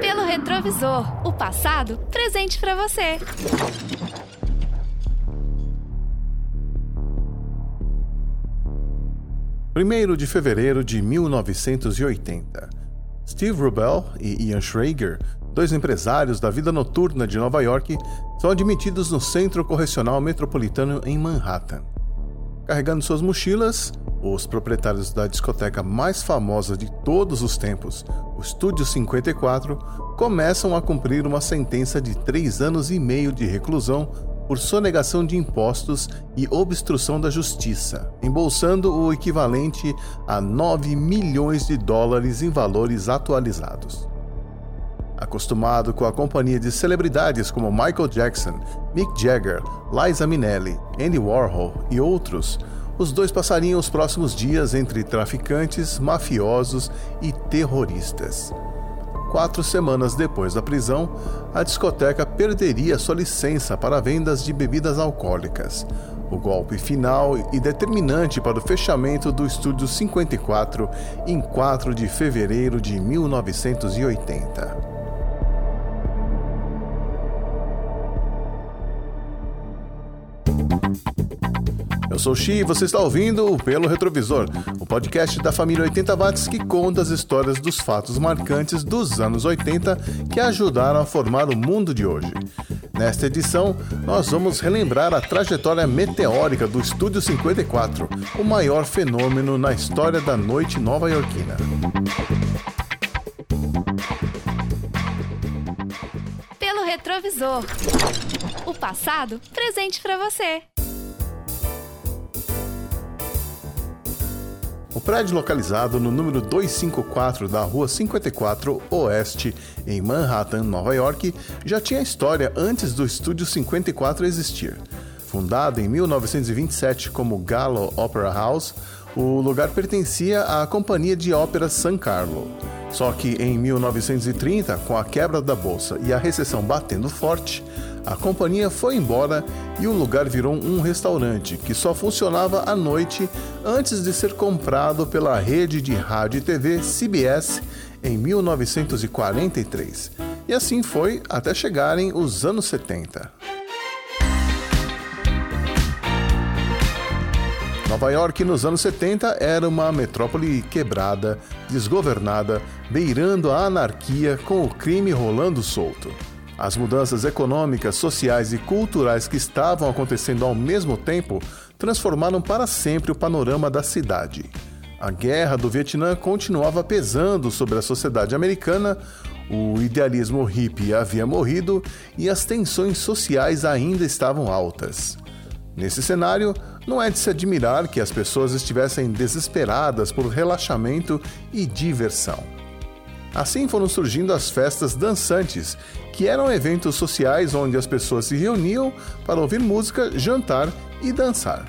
Pelo retrovisor, o passado presente para você. Primeiro de fevereiro de 1980. Steve Rubel e Ian Schrager, dois empresários da vida noturna de Nova York, são admitidos no Centro Correcional Metropolitano em Manhattan. Carregando suas mochilas, os proprietários da discoteca mais famosa de todos os tempos, o Estúdio 54, começam a cumprir uma sentença de três anos e meio de reclusão por sonegação de impostos e obstrução da justiça, embolsando o equivalente a 9 milhões de dólares em valores atualizados. Acostumado com a companhia de celebridades como Michael Jackson, Mick Jagger, Liza Minnelli, Andy Warhol e outros, os dois passariam os próximos dias entre traficantes, mafiosos e terroristas. Quatro semanas depois da prisão, a discoteca perderia sua licença para vendas de bebidas alcoólicas. O golpe final e determinante para o fechamento do Estúdio 54 em 4 de fevereiro de 1980. Eu sou Xi e você está ouvindo o Pelo Retrovisor, o podcast da família 80 Watts que conta as histórias dos fatos marcantes dos anos 80 que ajudaram a formar o mundo de hoje. Nesta edição, nós vamos relembrar a trajetória meteórica do Estúdio 54, o maior fenômeno na história da noite nova-iorquina. Pelo retrovisor. O passado presente para você. Prédio localizado no número 254 da Rua 54 Oeste, em Manhattan, Nova York, já tinha história antes do Estúdio 54 existir. Fundado em 1927 como Gallo Opera House, o lugar pertencia à Companhia de Ópera San Carlo. Só que em 1930, com a quebra da bolsa e a recessão batendo forte, a companhia foi embora e o lugar virou um restaurante que só funcionava à noite antes de ser comprado pela rede de rádio e TV CBS em 1943. E assim foi até chegarem os anos 70. Nova York nos anos 70 era uma metrópole quebrada, desgovernada, beirando a anarquia com o crime rolando solto. As mudanças econômicas, sociais e culturais que estavam acontecendo ao mesmo tempo transformaram para sempre o panorama da cidade. A guerra do Vietnã continuava pesando sobre a sociedade americana, o idealismo hippie havia morrido e as tensões sociais ainda estavam altas. Nesse cenário, não é de se admirar que as pessoas estivessem desesperadas por relaxamento e diversão. Assim foram surgindo as festas dançantes, que eram eventos sociais onde as pessoas se reuniam para ouvir música, jantar e dançar.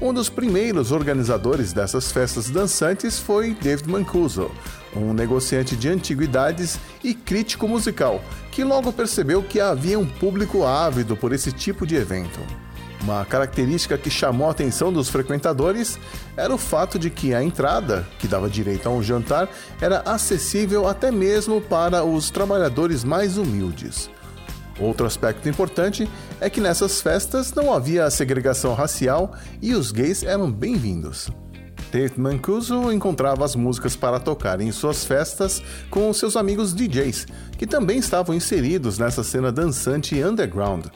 Um dos primeiros organizadores dessas festas dançantes foi David Mancuso, um negociante de antiguidades e crítico musical, que logo percebeu que havia um público ávido por esse tipo de evento. Uma característica que chamou a atenção dos frequentadores era o fato de que a entrada, que dava direito a um jantar, era acessível até mesmo para os trabalhadores mais humildes. Outro aspecto importante é que nessas festas não havia segregação racial e os gays eram bem-vindos. Tate Mancuso encontrava as músicas para tocar em suas festas com seus amigos DJs, que também estavam inseridos nessa cena dançante underground,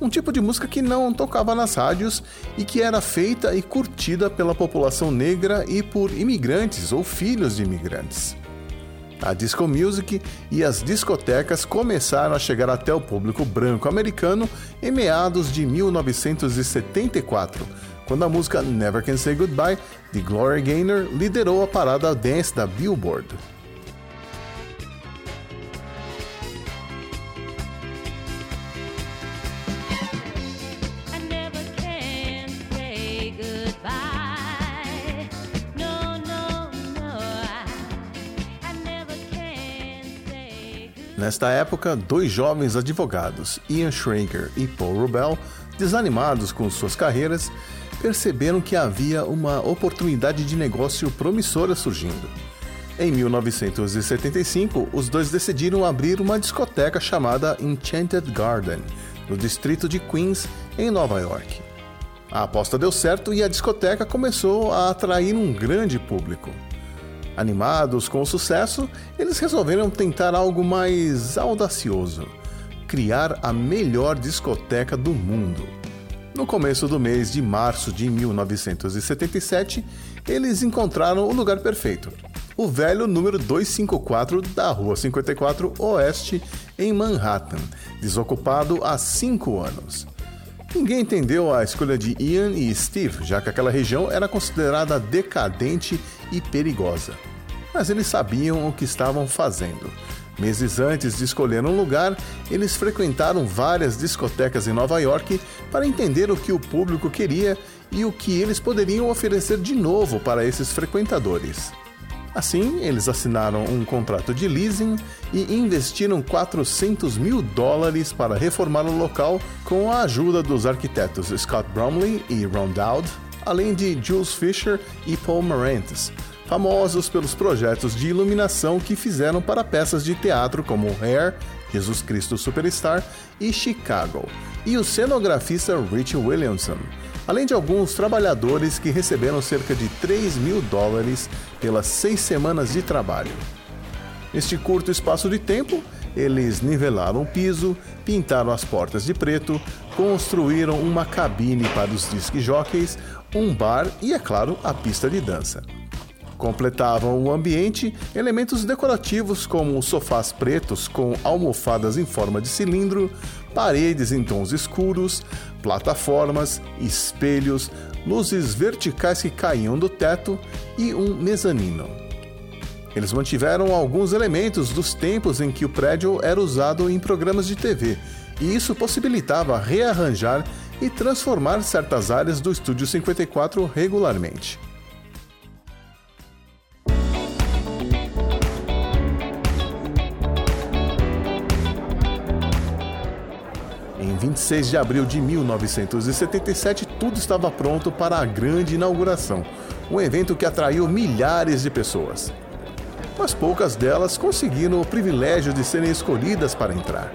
um tipo de música que não tocava nas rádios e que era feita e curtida pela população negra e por imigrantes ou filhos de imigrantes. A disco music e as discotecas começaram a chegar até o público branco americano em meados de 1974 quando a música Never Can Say Goodbye de Gloria Gaynor liderou a parada dance da Billboard. Nesta época, dois jovens advogados, Ian Schrager e Paul Rubel, desanimados com suas carreiras, perceberam que havia uma oportunidade de negócio promissora surgindo. Em 1975, os dois decidiram abrir uma discoteca chamada Enchanted Garden, no distrito de Queens, em Nova York. A aposta deu certo e a discoteca começou a atrair um grande público. Animados com o sucesso, eles resolveram tentar algo mais audacioso: criar a melhor discoteca do mundo. No começo do mês de março de 1977, eles encontraram o lugar perfeito o velho número 254 da Rua 54 Oeste, em Manhattan, desocupado há cinco anos. Ninguém entendeu a escolha de Ian e Steve, já que aquela região era considerada decadente e perigosa. Mas eles sabiam o que estavam fazendo. Meses antes de escolher um lugar, eles frequentaram várias discotecas em Nova York para entender o que o público queria e o que eles poderiam oferecer de novo para esses frequentadores. Assim, eles assinaram um contrato de leasing e investiram 400 mil dólares para reformar o local com a ajuda dos arquitetos Scott Bromley e Ron Dowd, além de Jules Fisher e Paul Marantz, famosos pelos projetos de iluminação que fizeram para peças de teatro como Hair, Jesus Cristo Superstar e Chicago, e o cenografista Rich Williamson além de alguns trabalhadores que receberam cerca de 3 mil dólares pelas seis semanas de trabalho. Neste curto espaço de tempo, eles nivelaram o piso, pintaram as portas de preto, construíram uma cabine para os disc jockeys, um bar e, é claro, a pista de dança. Completavam o ambiente elementos decorativos como sofás pretos com almofadas em forma de cilindro, paredes em tons escuros, plataformas, espelhos, luzes verticais que caíam do teto e um mezanino. Eles mantiveram alguns elementos dos tempos em que o prédio era usado em programas de TV, e isso possibilitava rearranjar e transformar certas áreas do Estúdio 54 regularmente. 26 de abril de 1977, tudo estava pronto para a grande inauguração, um evento que atraiu milhares de pessoas. Mas poucas delas conseguiram o privilégio de serem escolhidas para entrar.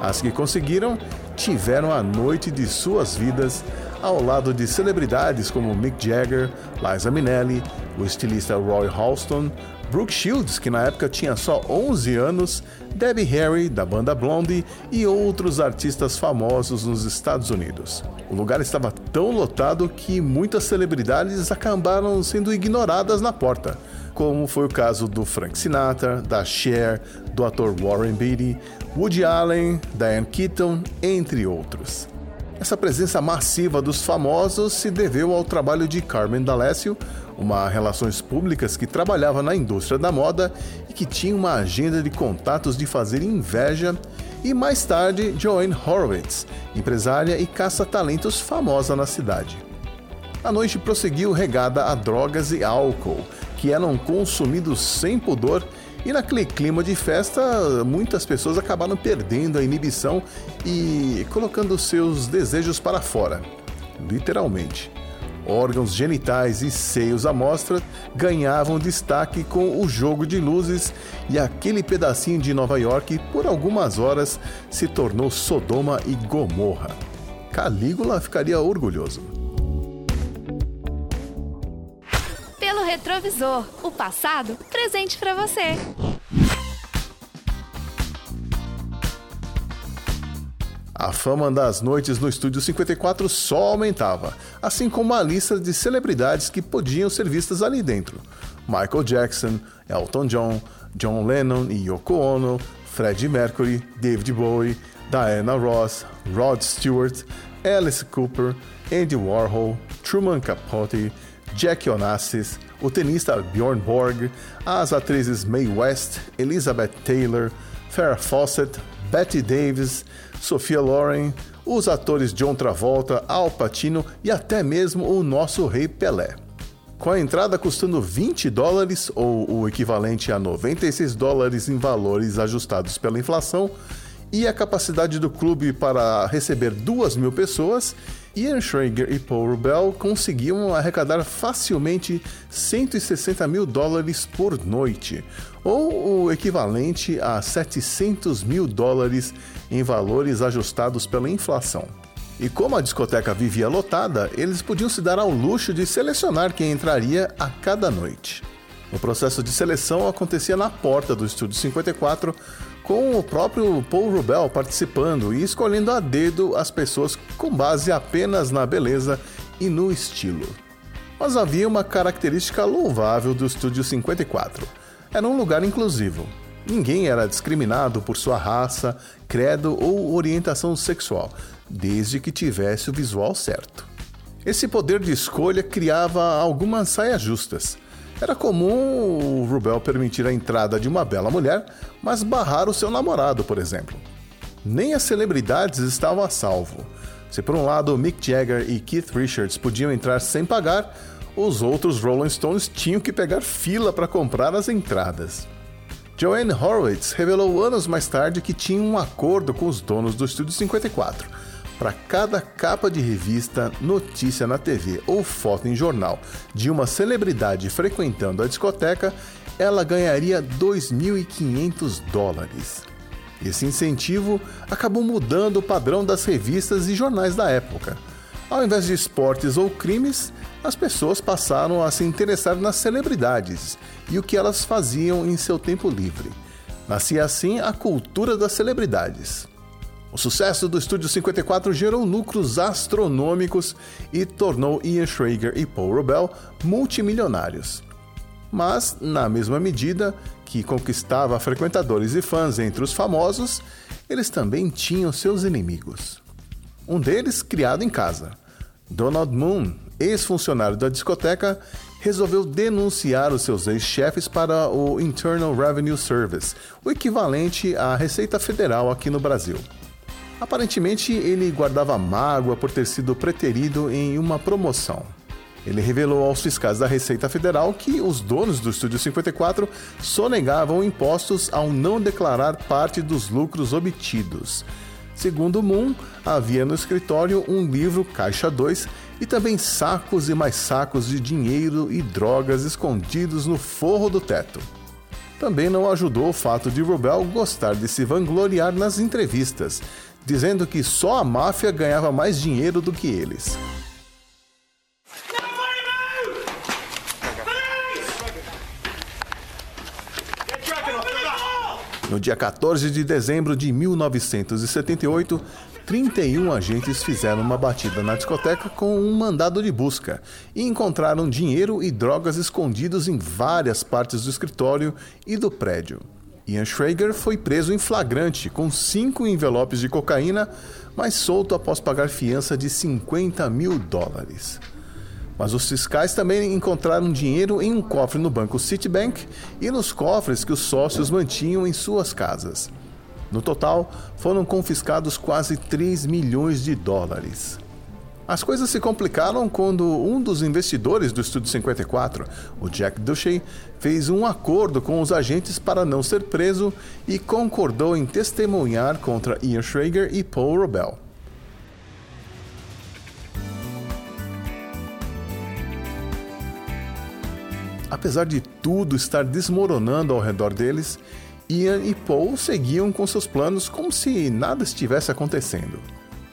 As que conseguiram tiveram a noite de suas vidas ao lado de celebridades como Mick Jagger, Liza Minnelli, o estilista Roy Halston, Brooke Shields, que na época tinha só 11 anos, Debbie Harry, da banda Blondie, e outros artistas famosos nos Estados Unidos. O lugar estava tão lotado que muitas celebridades acabaram sendo ignoradas na porta, como foi o caso do Frank Sinatra, da Cher, do ator Warren Beatty, Woody Allen, Diane Keaton, entre outros. Essa presença massiva dos famosos se deveu ao trabalho de Carmen D'Alessio, uma relações públicas que trabalhava na indústria da moda e que tinha uma agenda de contatos de fazer inveja, e mais tarde Joanne Horowitz, empresária e caça-talentos famosa na cidade. A noite prosseguiu regada a drogas e álcool, que eram consumidos sem pudor e naquele clima de festa, muitas pessoas acabaram perdendo a inibição e colocando seus desejos para fora, literalmente. Órgãos genitais e seios à mostra ganhavam destaque com o jogo de luzes e aquele pedacinho de Nova York, por algumas horas, se tornou Sodoma e Gomorra. Calígula ficaria orgulhoso. Retrovisor. O passado presente para você. A fama das noites no Estúdio 54 só aumentava, assim como a lista de celebridades que podiam ser vistas ali dentro. Michael Jackson, Elton John, John Lennon e Yoko Ono, Freddie Mercury, David Bowie, Diana Ross, Rod Stewart, Alice Cooper, Andy Warhol, Truman Capote, Jack Onassis, o tenista Bjorn Borg, as atrizes Mae West, Elizabeth Taylor, Farrah Fawcett, Betty Davis, Sophia Loren, os atores John Travolta, Al Pacino e até mesmo o nosso rei Pelé. Com a entrada custando 20 dólares, ou o equivalente a 96 dólares em valores ajustados pela inflação, e a capacidade do clube para receber duas mil pessoas, Ian Schrager e Paul Rubel conseguiam arrecadar facilmente 160 mil dólares por noite, ou o equivalente a 700 mil dólares em valores ajustados pela inflação. E como a discoteca vivia lotada, eles podiam se dar ao luxo de selecionar quem entraria a cada noite. O processo de seleção acontecia na porta do Estúdio 54, com o próprio Paul Rubel participando e escolhendo a dedo as pessoas com base apenas na beleza e no estilo. Mas havia uma característica louvável do Estúdio 54. Era um lugar inclusivo. Ninguém era discriminado por sua raça, credo ou orientação sexual, desde que tivesse o visual certo. Esse poder de escolha criava algumas saias justas. Era comum o Rubel permitir a entrada de uma bela mulher, mas barrar o seu namorado, por exemplo. Nem as celebridades estavam a salvo. Se por um lado Mick Jagger e Keith Richards podiam entrar sem pagar, os outros Rolling Stones tinham que pegar fila para comprar as entradas. Joanne Horowitz revelou anos mais tarde que tinha um acordo com os donos do Estúdio 54 para cada capa de revista, notícia na TV ou foto em jornal de uma celebridade frequentando a discoteca, ela ganharia 2.500 dólares. Esse incentivo acabou mudando o padrão das revistas e jornais da época. Ao invés de esportes ou crimes, as pessoas passaram a se interessar nas celebridades e o que elas faziam em seu tempo livre. Nascia assim a cultura das celebridades. O sucesso do Estúdio 54 gerou lucros astronômicos e tornou Ian Schrager e Paul Rubel multimilionários. Mas, na mesma medida que conquistava frequentadores e fãs entre os famosos, eles também tinham seus inimigos. Um deles criado em casa. Donald Moon, ex-funcionário da discoteca, resolveu denunciar os seus ex-chefes para o Internal Revenue Service, o equivalente à Receita Federal aqui no Brasil. Aparentemente, ele guardava mágoa por ter sido preterido em uma promoção. Ele revelou aos fiscais da Receita Federal que os donos do Estúdio 54 sonegavam impostos ao não declarar parte dos lucros obtidos. Segundo Moon, havia no escritório um livro Caixa 2 e também sacos e mais sacos de dinheiro e drogas escondidos no forro do teto. Também não ajudou o fato de Rubel gostar de se vangloriar nas entrevistas, dizendo que só a máfia ganhava mais dinheiro do que eles. No dia 14 de dezembro de 1978, 31 agentes fizeram uma batida na discoteca com um mandado de busca e encontraram dinheiro e drogas escondidos em várias partes do escritório e do prédio. Ian Schrager foi preso em flagrante com cinco envelopes de cocaína, mas solto após pagar fiança de 50 mil dólares. Mas os fiscais também encontraram dinheiro em um cofre no banco Citibank e nos cofres que os sócios mantinham em suas casas. No total, foram confiscados quase 3 milhões de dólares. As coisas se complicaram quando um dos investidores do Estúdio 54, o Jack Dushey, fez um acordo com os agentes para não ser preso e concordou em testemunhar contra Ian Schrager e Paul Robel. Apesar de tudo estar desmoronando ao redor deles, Ian e Paul seguiam com seus planos como se nada estivesse acontecendo.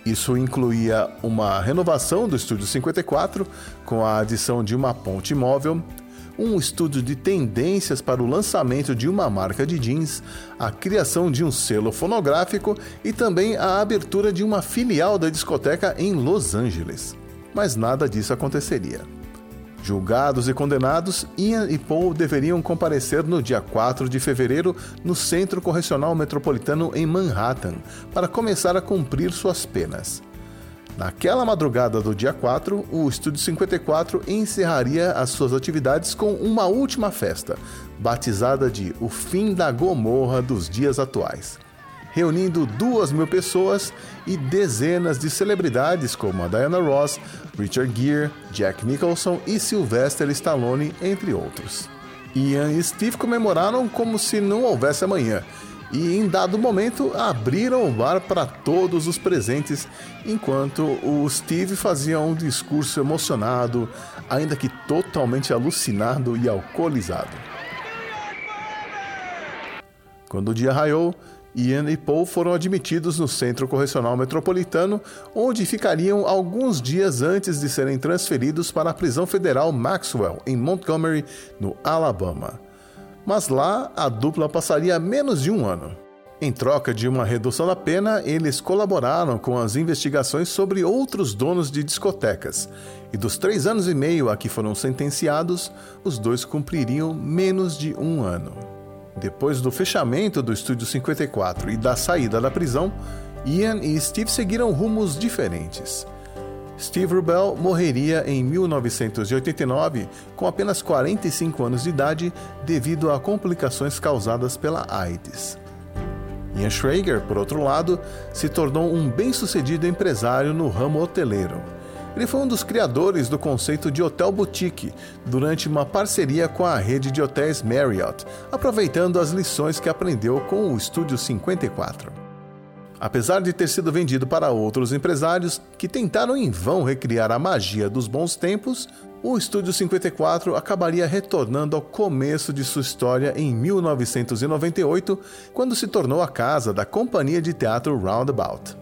Isso incluía uma renovação do Estúdio 54, com a adição de uma ponte móvel, um estudo de tendências para o lançamento de uma marca de jeans, a criação de um selo fonográfico e também a abertura de uma filial da discoteca em Los Angeles. Mas nada disso aconteceria. Julgados e condenados, Ian e Paul deveriam comparecer no dia 4 de fevereiro no Centro Correcional Metropolitano em Manhattan para começar a cumprir suas penas. Naquela madrugada do dia 4, o Estúdio 54 encerraria as suas atividades com uma última festa, batizada de O Fim da Gomorra dos Dias Atuais reunindo duas mil pessoas e dezenas de celebridades como a Diana Ross, Richard Gere, Jack Nicholson e Sylvester Stallone, entre outros. Ian e Steve comemoraram como se não houvesse amanhã e, em dado momento, abriram o bar para todos os presentes, enquanto o Steve fazia um discurso emocionado, ainda que totalmente alucinado e alcoolizado. Quando o dia raiou, Ian e Paul foram admitidos no Centro Correcional Metropolitano, onde ficariam alguns dias antes de serem transferidos para a prisão federal Maxwell, em Montgomery, no Alabama mas lá a dupla passaria menos de um ano. Em troca de uma redução da pena, eles colaboraram com as investigações sobre outros donos de discotecas, e dos três anos e meio a que foram sentenciados, os dois cumpririam menos de um ano. Depois do fechamento do Estúdio 54 e da saída da prisão, Ian e Steve seguiram rumos diferentes. Steve Rubel morreria em 1989 com apenas 45 anos de idade devido a complicações causadas pela AIDS. Ian Schrager, por outro lado, se tornou um bem-sucedido empresário no ramo hoteleiro. Ele foi um dos criadores do conceito de hotel boutique durante uma parceria com a rede de hotéis Marriott, aproveitando as lições que aprendeu com o Estúdio 54. Apesar de ter sido vendido para outros empresários que tentaram em vão recriar a magia dos bons tempos, o Estúdio 54 acabaria retornando ao começo de sua história em 1998, quando se tornou a casa da companhia de teatro Roundabout.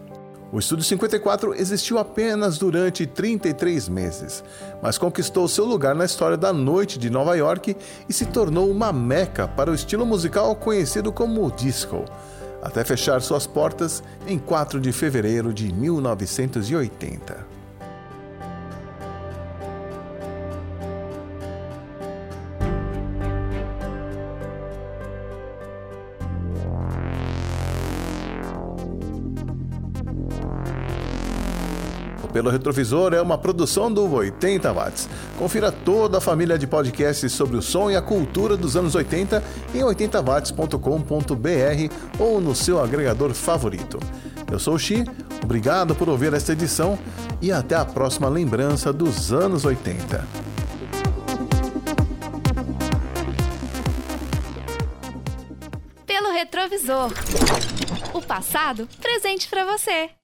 O Estúdio 54 existiu apenas durante 33 meses, mas conquistou seu lugar na história da noite de Nova York e se tornou uma meca para o estilo musical conhecido como disco até fechar suas portas em 4 de fevereiro de 1980. Pelo retrovisor é uma produção do 80 Watts. Confira toda a família de podcasts sobre o som e a cultura dos anos 80 em 80watts.com.br ou no seu agregador favorito. Eu sou o Xi, obrigado por ouvir esta edição e até a próxima lembrança dos anos 80. Pelo retrovisor. O passado presente para você.